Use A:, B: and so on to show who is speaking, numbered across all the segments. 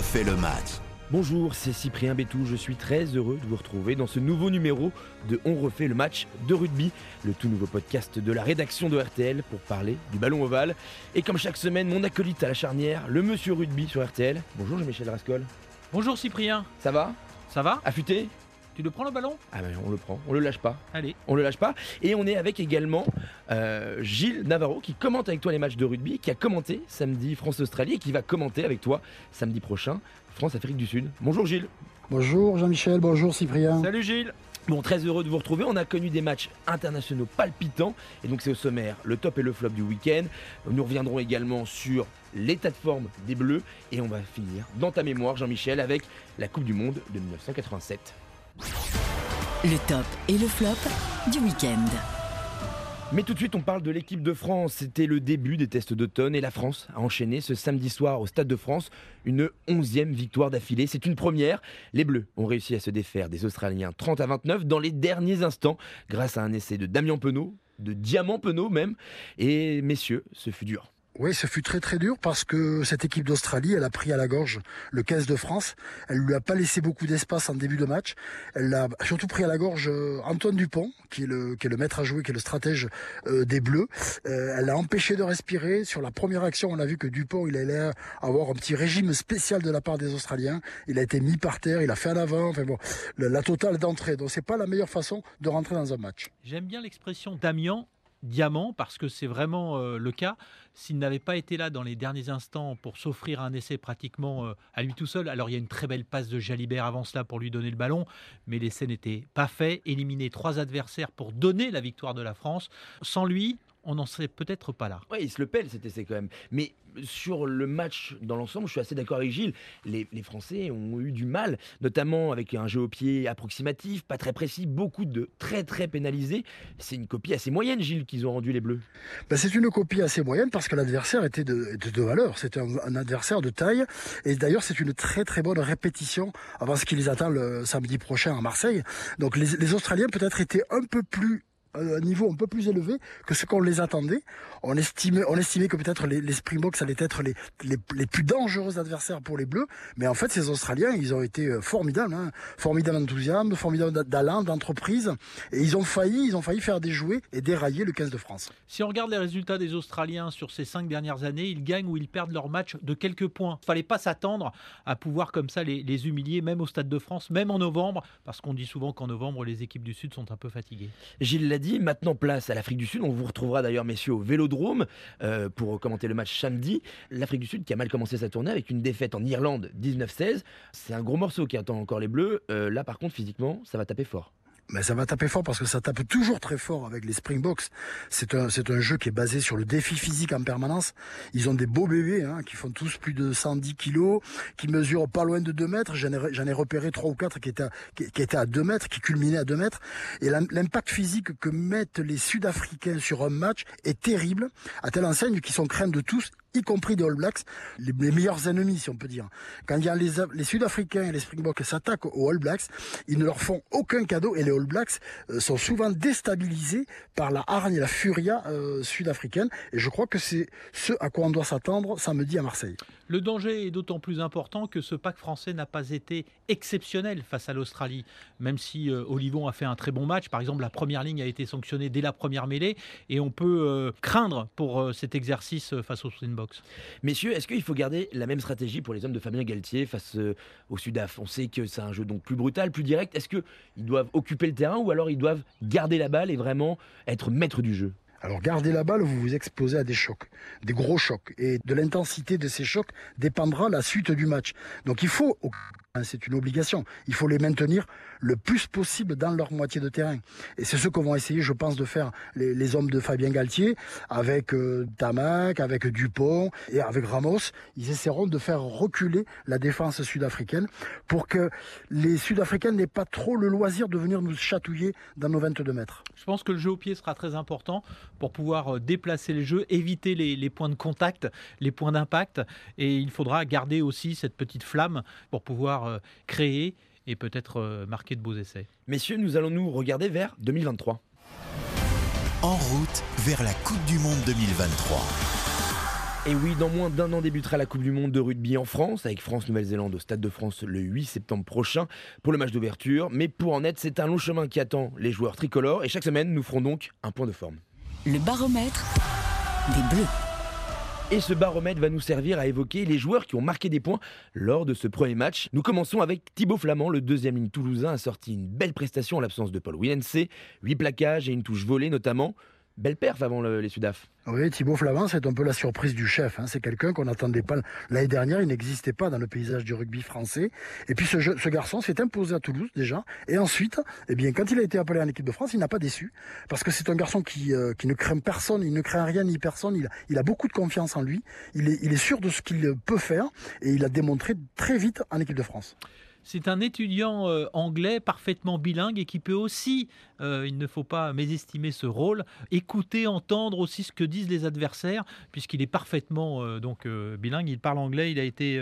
A: refait le match.
B: Bonjour, c'est Cyprien Bétou, je suis très heureux de vous retrouver dans ce nouveau numéro de On refait le match de rugby, le tout nouveau podcast de la rédaction de RTL pour parler du ballon ovale. Et comme chaque semaine, mon acolyte à la charnière, le monsieur rugby sur RTL. Bonjour Jean-Michel Rascol.
C: Bonjour Cyprien.
B: Ça va?
C: Ça va?
B: Affûté?
C: Tu le prends le ballon?
B: Ah ben on le prend, on le lâche pas.
C: Allez.
B: On le lâche pas. Et on est avec également euh, Gilles Navarro qui commente avec toi les matchs de rugby, qui a commenté samedi France-Australie et qui va commenter avec toi samedi prochain France-Afrique du Sud. Bonjour Gilles.
D: Bonjour Jean-Michel, bonjour Cyprien.
C: Salut Gilles.
B: Bon, très heureux de vous retrouver. On a connu des matchs internationaux palpitants. Et donc, c'est au sommaire le top et le flop du week-end. Nous reviendrons également sur l'état de forme des Bleus. Et on va finir dans ta mémoire, Jean-Michel, avec la Coupe du Monde de 1987.
E: Le top et le flop du week-end.
B: Mais tout de suite, on parle de l'équipe de France. C'était le début des tests d'automne et la France a enchaîné ce samedi soir au Stade de France une onzième victoire d'affilée. C'est une première. Les Bleus ont réussi à se défaire des Australiens 30 à 29 dans les derniers instants grâce à un essai de Damien Penaud, de Diamant Penaud même. Et messieurs, ce fut dur.
D: Oui, ce fut très très dur parce que cette équipe d'Australie, elle a pris à la gorge le 15 de France. Elle lui a pas laissé beaucoup d'espace en début de match. Elle a surtout pris à la gorge euh, Antoine Dupont, qui est le, maître à jouer, qui est le stratège euh, des Bleus. Euh, elle l'a empêché de respirer. Sur la première action, on a vu que Dupont, il allait avoir un petit régime spécial de la part des Australiens. Il a été mis par terre, il a fait un avant. Enfin bon, la, la totale d'entrée. Donc c'est pas la meilleure façon de rentrer dans un match.
C: J'aime bien l'expression Damien diamant parce que c'est vraiment euh, le cas. S'il n'avait pas été là dans les derniers instants pour s'offrir un essai pratiquement euh, à lui tout seul, alors il y a une très belle passe de Jalibert avant cela pour lui donner le ballon, mais l'essai n'était pas fait. Éliminer trois adversaires pour donner la victoire de la France. Sans lui, on n'en serait peut-être pas là.
B: Oui, il se le pèle cet essai quand même. Mais sur le match dans l'ensemble, je suis assez d'accord avec Gilles. Les, les, Français ont eu du mal, notamment avec un jeu au pied approximatif, pas très précis, beaucoup de très très pénalisés. C'est une copie assez moyenne, Gilles, qu'ils ont rendu les Bleus.
D: Ben, c'est une copie assez moyenne parce que l'adversaire était de, de, de valeur. C'était un, un, adversaire de taille. Et d'ailleurs, c'est une très très bonne répétition avant ce qui les attend le samedi prochain à Marseille. Donc les, les Australiens peut-être étaient un peu plus un niveau un peu plus élevé que ce qu'on les attendait. On estimait, on estimait que peut-être les, les Springboks allaient être les, les, les, plus dangereux adversaires pour les Bleus, mais en fait, ces Australiens, ils ont été formidables, hein. formidable enthousiasme, formidable d'allant, d'entreprise, et ils ont failli, ils ont failli faire déjouer et dérailler le 15 de France.
C: Si on regarde les résultats des Australiens sur ces cinq dernières années, ils gagnent ou ils perdent leur match de quelques points. Il fallait pas s'attendre à pouvoir comme ça les, les humilier, même au Stade de France, même en novembre, parce qu'on dit souvent qu'en novembre, les équipes du Sud sont un peu fatiguées.
B: Gilles l'a maintenant place à l'Afrique du Sud. On vous retrouvera d'ailleurs, messieurs, au Vélodrome euh, pour commenter le match samedi. L'Afrique du Sud qui a mal commencé sa tournée avec une défaite en Irlande 19-16. C'est un gros morceau qui attend encore les Bleus. Euh, là, par contre, physiquement, ça va taper fort.
D: Mais ça va taper fort parce que ça tape toujours très fort avec les Springboks. C'est un, c'est un jeu qui est basé sur le défi physique en permanence. Ils ont des beaux bébés hein, qui font tous plus de 110 kilos, qui mesurent pas loin de 2 mètres. J'en ai, j'en ai repéré 3 ou 4 qui étaient, à, qui, étaient à 2 mètres, qui culminaient à 2 mètres. Et l'impact physique que mettent les Sud-Africains sur un match est terrible, à telle enseigne qu'ils sont craints de tous, y compris des All Blacks, les, meilleurs ennemis, si on peut dire. Quand il y a les, les Sud-Africains et les Springboks s'attaquent aux All Blacks, ils ne leur font aucun cadeau et les All Blacks euh, sont souvent déstabilisés par la hargne et la furia euh, sud-africaine. Et je crois que c'est ce à quoi on doit s'attendre samedi à Marseille.
C: Le danger est d'autant plus important que ce pack français n'a pas été exceptionnel face à l'Australie. Même si euh, Olivon a fait un très bon match, par exemple, la première ligne a été sanctionnée dès la première mêlée et on peut craindre pour cet exercice face au Springboks.
B: Messieurs, est-ce qu'il faut garder la même stratégie pour les hommes de Fabien Galtier face euh, au Sudaf? On sait que c'est un jeu donc plus brutal, plus direct. Est-ce qu'ils doivent occuper le terrain ou alors ils doivent garder la balle et vraiment être maître du jeu?
D: Alors gardez la balle, vous vous exposez à des chocs, des gros chocs. Et de l'intensité de ces chocs dépendra la suite du match. Donc il faut, c'est une obligation, il faut les maintenir le plus possible dans leur moitié de terrain. Et c'est ce que vont essayer, je pense, de faire les, hommes de Fabien Galtier avec euh, Tamac, avec Dupont et avec Ramos. Ils essaieront de faire reculer la défense sud-africaine pour que les Sud-Africains n'aient pas trop le loisir de venir nous chatouiller dans nos 22 mètres.
C: Je pense que le jeu au pied sera très important pour pouvoir déplacer les jeux, éviter les points de contact, les points d'impact. Et il faudra garder aussi cette petite flamme pour pouvoir euh, créer et peut-être euh, marquer de beaux essais.
B: Messieurs, nous allons nous regarder vers 2023.
A: En route vers la Coupe du Monde 2023.
B: Et oui, dans moins d'un an débutera la Coupe du Monde de rugby en France, avec France-Nouvelle-Zélande au Stade de France le 8 septembre prochain pour le match d'ouverture. Mais pour en être, c'est un long chemin qui attend les joueurs tricolores et chaque semaine, nous ferons donc un point de forme.
E: Le baromètre des Bleus.
B: Et ce baromètre va nous servir à évoquer les joueurs qui ont marqué des points lors de ce premier match. Nous commençons avec Thibaut Flamand, le deuxième ligne toulousain, a sorti une belle prestation en l'absence de Paul Willense, 8 plaquages et une touche volée notamment. Belle perf avant le- les Sudaf.
D: Oui, Thibaut Flamand, c'est un peu la surprise du chef. hein. C'est quelqu'un qu'on n'attendait pas. L'année dernière, il n'existait pas dans le paysage du rugby français. Et puis ce, garçon s'est imposé à Toulouse déjà. Et ensuite, eh bien, quand il a été appelé en équipe de France, il n'a pas déçu. Parce que c'est un garçon qui, euh, ne craint personne, il ne craint rien ni personne. Il a, beaucoup de confiance en lui. Il est sûr de ce qu'il peut faire. Et il a démontré très vite en équipe de France.
C: C'est un étudiant euh, anglais parfaitement bilingue et qui peut aussi, euh, il ne faut pas mésestimer ce rôle, écouter, entendre aussi ce que disent les adversaires, puisqu'il est parfaitement euh, donc bilingue. Il parle anglais, il a été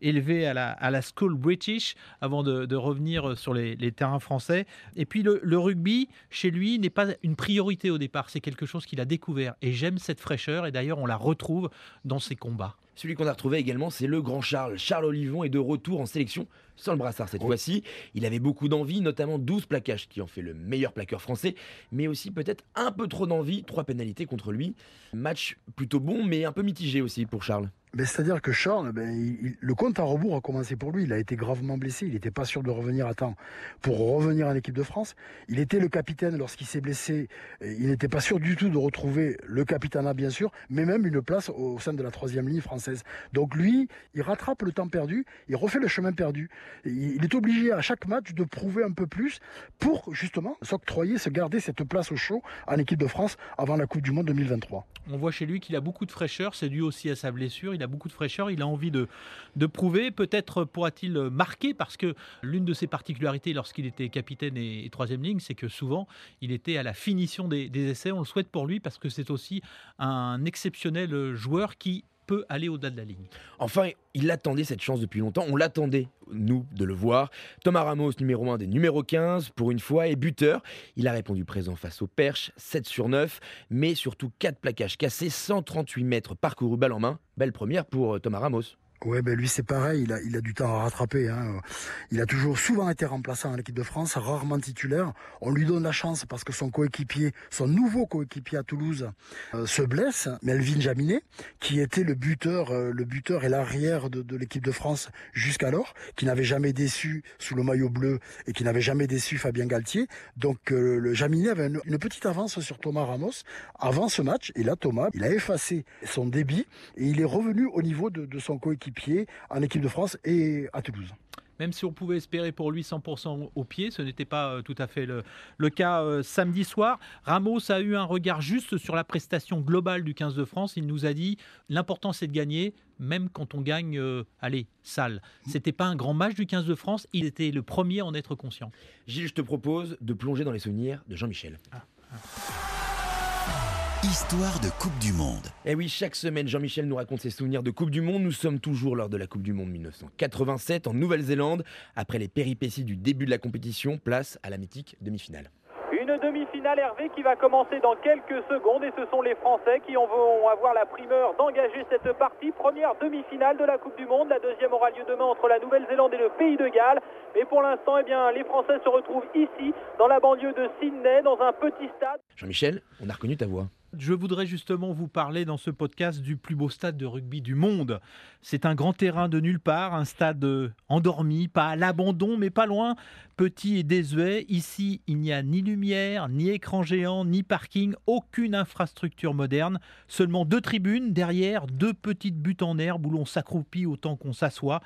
C: élevé à la, à la School British avant de, revenir sur les, terrains français. Et puis le rugby, chez lui, n'est pas une priorité au départ, c'est quelque chose qu'il a découvert. Et j'aime cette fraîcheur, et d'ailleurs on la retrouve dans ses combats.
B: Celui qu'on a retrouvé également, c'est le grand Charles. Charles Olivon est de retour en sélection sans le brassard cette fois-ci. Il avait beaucoup d'envie, notamment 12 plaquages qui en fait le meilleur plaqueur français, mais aussi peut-être un peu trop d'envie, trois pénalités contre lui. Match plutôt bon, mais un peu mitigé aussi pour Charles.
D: Ben, C'est-à-dire que Charles, ben, le compte à rebours a commencé pour lui. Il a été gravement blessé. Il n'était pas sûr de revenir à temps pour revenir en équipe de France. Il était le capitaine lorsqu'il s'est blessé. Il n'était pas sûr du tout de retrouver le capitanat, bien sûr, mais même une place au sein de la troisième ligne française. Donc lui, il rattrape le temps perdu, il refait le chemin perdu. Il est obligé à chaque match de prouver un peu plus pour justement s'octroyer, se garder cette place au chaud en équipe de France avant la Coupe du Monde 2023.
C: On voit chez lui qu'il a beaucoup de fraîcheur, c'est dû aussi à sa blessure, a beaucoup de fraîcheur, il a envie de, prouver, peut-être pourra-t-il marquer, parce que l'une de ses particularités lorsqu'il était capitaine et, et troisième ligne, c'est que souvent il était à la finition des, des essais, on le souhaite pour lui, parce que c'est aussi un exceptionnel joueur qui aller au-delà de la ligne.
B: Enfin, il attendait cette chance depuis longtemps. On l'attendait, nous, de le voir. Thomas Ramos, numéro 1 des numéro 15, pour une fois, est buteur. Il a répondu présent face au Perche, 7 sur 9, mais surtout 4 plaquages cassés, 138 mètres parcourus balle en main. Belle première pour euh, Thomas Ramos.
D: Ouais, ben lui c'est pareil, il a, il a du temps à rattraper. Hein. Il a toujours souvent été remplaçant en équipe de France, rarement titulaire. On lui donne la chance parce que son coéquipier, son nouveau coéquipier à Toulouse, euh, se blesse. Melvin Jaminet, qui était le buteur, euh, le buteur et l'arrière de, de l'équipe de France jusqu'alors, qui n'avait jamais déçu sous le maillot bleu et qui n'avait jamais déçu Fabien Galtier. Donc euh, le Jaminet avait une, une petite avance sur Thomas Ramos avant ce match. Et là, Thomas, il a effacé son débit et il est revenu au niveau de, de son coéquipier en équipe de France et à Toulouse.
C: Même si on pouvait espérer pour lui 100% au pied, ce n'était pas euh, tout à fait le, le cas euh, samedi soir. Ramos a eu un regard juste sur la prestation globale du 15 de France. Il nous a dit l'important c'est de gagner, même quand on gagne, euh, allez, sale. C'était pas un grand match du 15 de France, il était le premier à en être conscient.
B: Gilles, je te propose de plonger dans les souvenirs de Jean-Michel.
A: Histoire de Coupe du Monde.
B: Et Eh oui, chaque semaine, Jean-Michel nous raconte ses souvenirs de Coupe du Monde. Nous sommes toujours lors de la Coupe du Monde 1987 en Nouvelle-Zélande. Après les péripéties du début de la compétition, place à la mythique demi-finale.
F: Une demi-finale Hervé qui va commencer dans quelques secondes et ce sont les Français qui en vont avoir la primeur d'engager cette partie. Première demi-finale de la Coupe du Monde. La deuxième aura lieu demain entre la Nouvelle-Zélande et le Pays de Galles. Mais pour l'instant, eh bien, les Français se retrouvent ici, dans la banlieue de Sydney, dans un petit stade.
B: Jean-Michel, on a reconnu ta voix.
C: Je voudrais justement vous parler dans ce podcast du plus beau stade de rugby du monde. C'est un grand terrain de nulle part, un stade euh, endormi, pas à l'abandon, mais pas loin, petit et désuet. Ici, il n'y a ni lumière, ni écran géant, ni parking, aucune infrastructure moderne, seulement deux tribunes, derrière deux petites buttes en herbe où l'on s'accroupit autant qu'on s'assoit.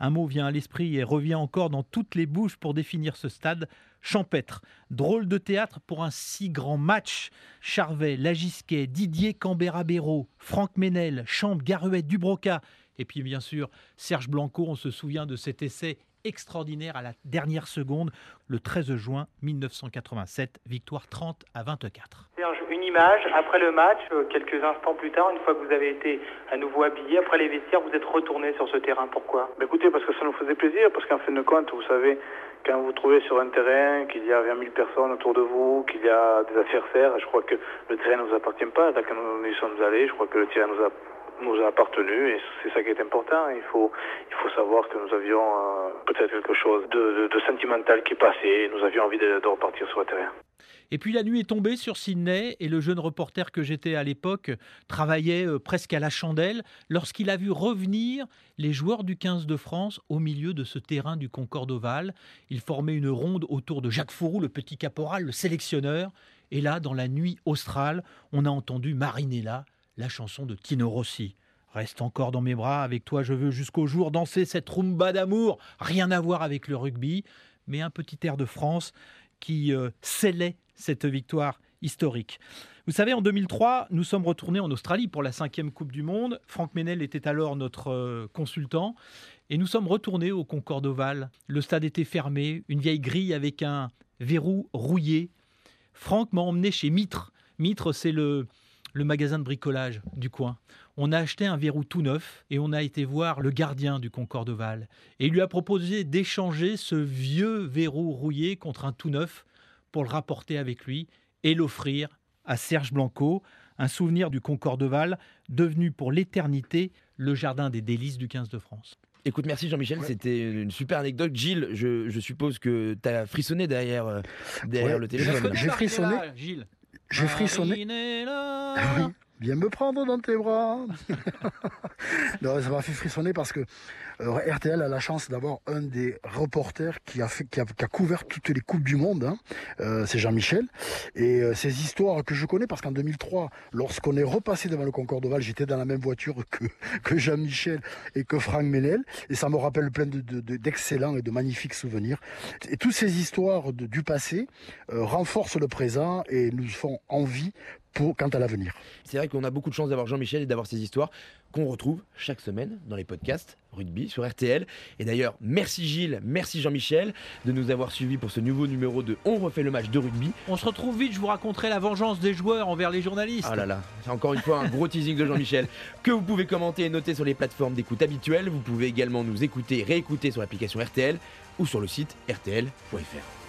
C: Un mot vient à l'esprit et revient encore dans toutes les bouches pour définir ce stade champêtre. Drôle de théâtre pour un si grand match. Charvet, Lagisquet, Didier Cambera-Béraud, Franck Ménel, Champ, Garuet, Dubroca. Et puis bien sûr, Serge Blanco, on se souvient de cet essai extraordinaire à la dernière seconde, le 13 juin 1987, victoire 30 à 24.
G: C'est un- une image après le match, euh, quelques instants plus tard, une fois que vous avez été à nouveau habillé, après les vestiaires, vous êtes retourné sur ce terrain. Pourquoi?
H: Bah, écoutez, parce que ça nous faisait plaisir, parce qu'en fin de compte, vous savez, quand vous vous trouvez sur un terrain, qu'il y a 20 000 personnes autour de vous, qu'il y a des adversaires, je crois que le terrain ne nous appartient pas. Là, quand nous y sommes allés, je crois que le terrain nous, a- nous a appartenu et c'est ça qui est important. Il faut, il faut savoir que nous avions euh, peut-être quelque chose de, sentimental qui passé et nous avions envie de, de repartir sur le terrain.
C: Et puis la nuit est tombée sur Sydney et le jeune reporter que j'étais à l'époque travaillait euh, presque à la chandelle lorsqu'il a vu revenir les joueurs du 15 de France au milieu de ce terrain du Concorde Oval. Ils formaient une ronde autour de Jacques Fourou, le petit caporal, le sélectionneur. Et là, dans la nuit australe, on a entendu Marinella, la chanson de Tino Rossi. Reste encore dans mes bras, avec toi je veux jusqu'au jour danser cette rumba d'amour, rien à voir avec le rugby, mais un petit air de France qui euh, scellait cette victoire historique. Vous savez, en 2003, nous sommes retournés en Australie pour la cinquième Coupe du Monde. Franck Ménel était alors notre euh, consultant. Et nous sommes retournés au Concorde Oval. Le stade était fermé, une vieille grille avec un verrou rouillé. Franck m'a emmené chez Mitre. Mitre, c'est le, le magasin de bricolage du coin. On a acheté un verrou tout neuf et on a été voir le gardien du Concorde Oval. Et il lui a proposé d'échanger ce vieux verrou rouillé contre un tout neuf pour le rapporter avec lui et l'offrir à Serge Blanco, un souvenir du Concordeval devenu pour l'éternité le jardin des délices du 15 de France.
B: Écoute, merci Jean-Michel, ouais. c'était une super anecdote. Gilles, je, je suppose que tu as frissonné derrière, euh, derrière ouais, le téléphone.
D: J'ai frissonné.
C: Gilles.
D: Ah oui, viens me prendre dans tes bras. non, ça m'a fait frissonner parce que euh, RTL a la chance d'avoir un des reporters qui a, fait, qui a, qui a couvert toutes les coupes du monde. Hein. Euh, c'est Jean-Michel. Et euh, ces histoires que je connais parce qu'en 2003, lorsqu'on est repassé devant le Concorde Oval, j'étais dans la même voiture que, que Jean-Michel et que Franck Ménel. Et ça me rappelle plein de, de, de, d'excellents et de magnifiques souvenirs. Et toutes ces histoires du passé euh, renforcent le présent et nous font envie pour, quant à l'avenir.
B: C'est vrai qu'on a beaucoup de chance d'avoir Jean-Michel et d'avoir ces histoires qu'on retrouve chaque semaine dans les podcasts rugby sur RTL. Et d'ailleurs, merci Gilles, merci Jean-Michel de nous avoir suivis pour ce nouveau numéro de On refait le match de rugby.
C: On se retrouve vite, je vous raconterai la vengeance des joueurs envers les journalistes.
B: Ah là là, c'est encore une fois un gros teasing de Jean-Michel que vous pouvez commenter et noter sur les plateformes d'écoute habituelles. Vous pouvez également nous écouter et réécouter sur l'application RTL ou sur le site rtl.fr.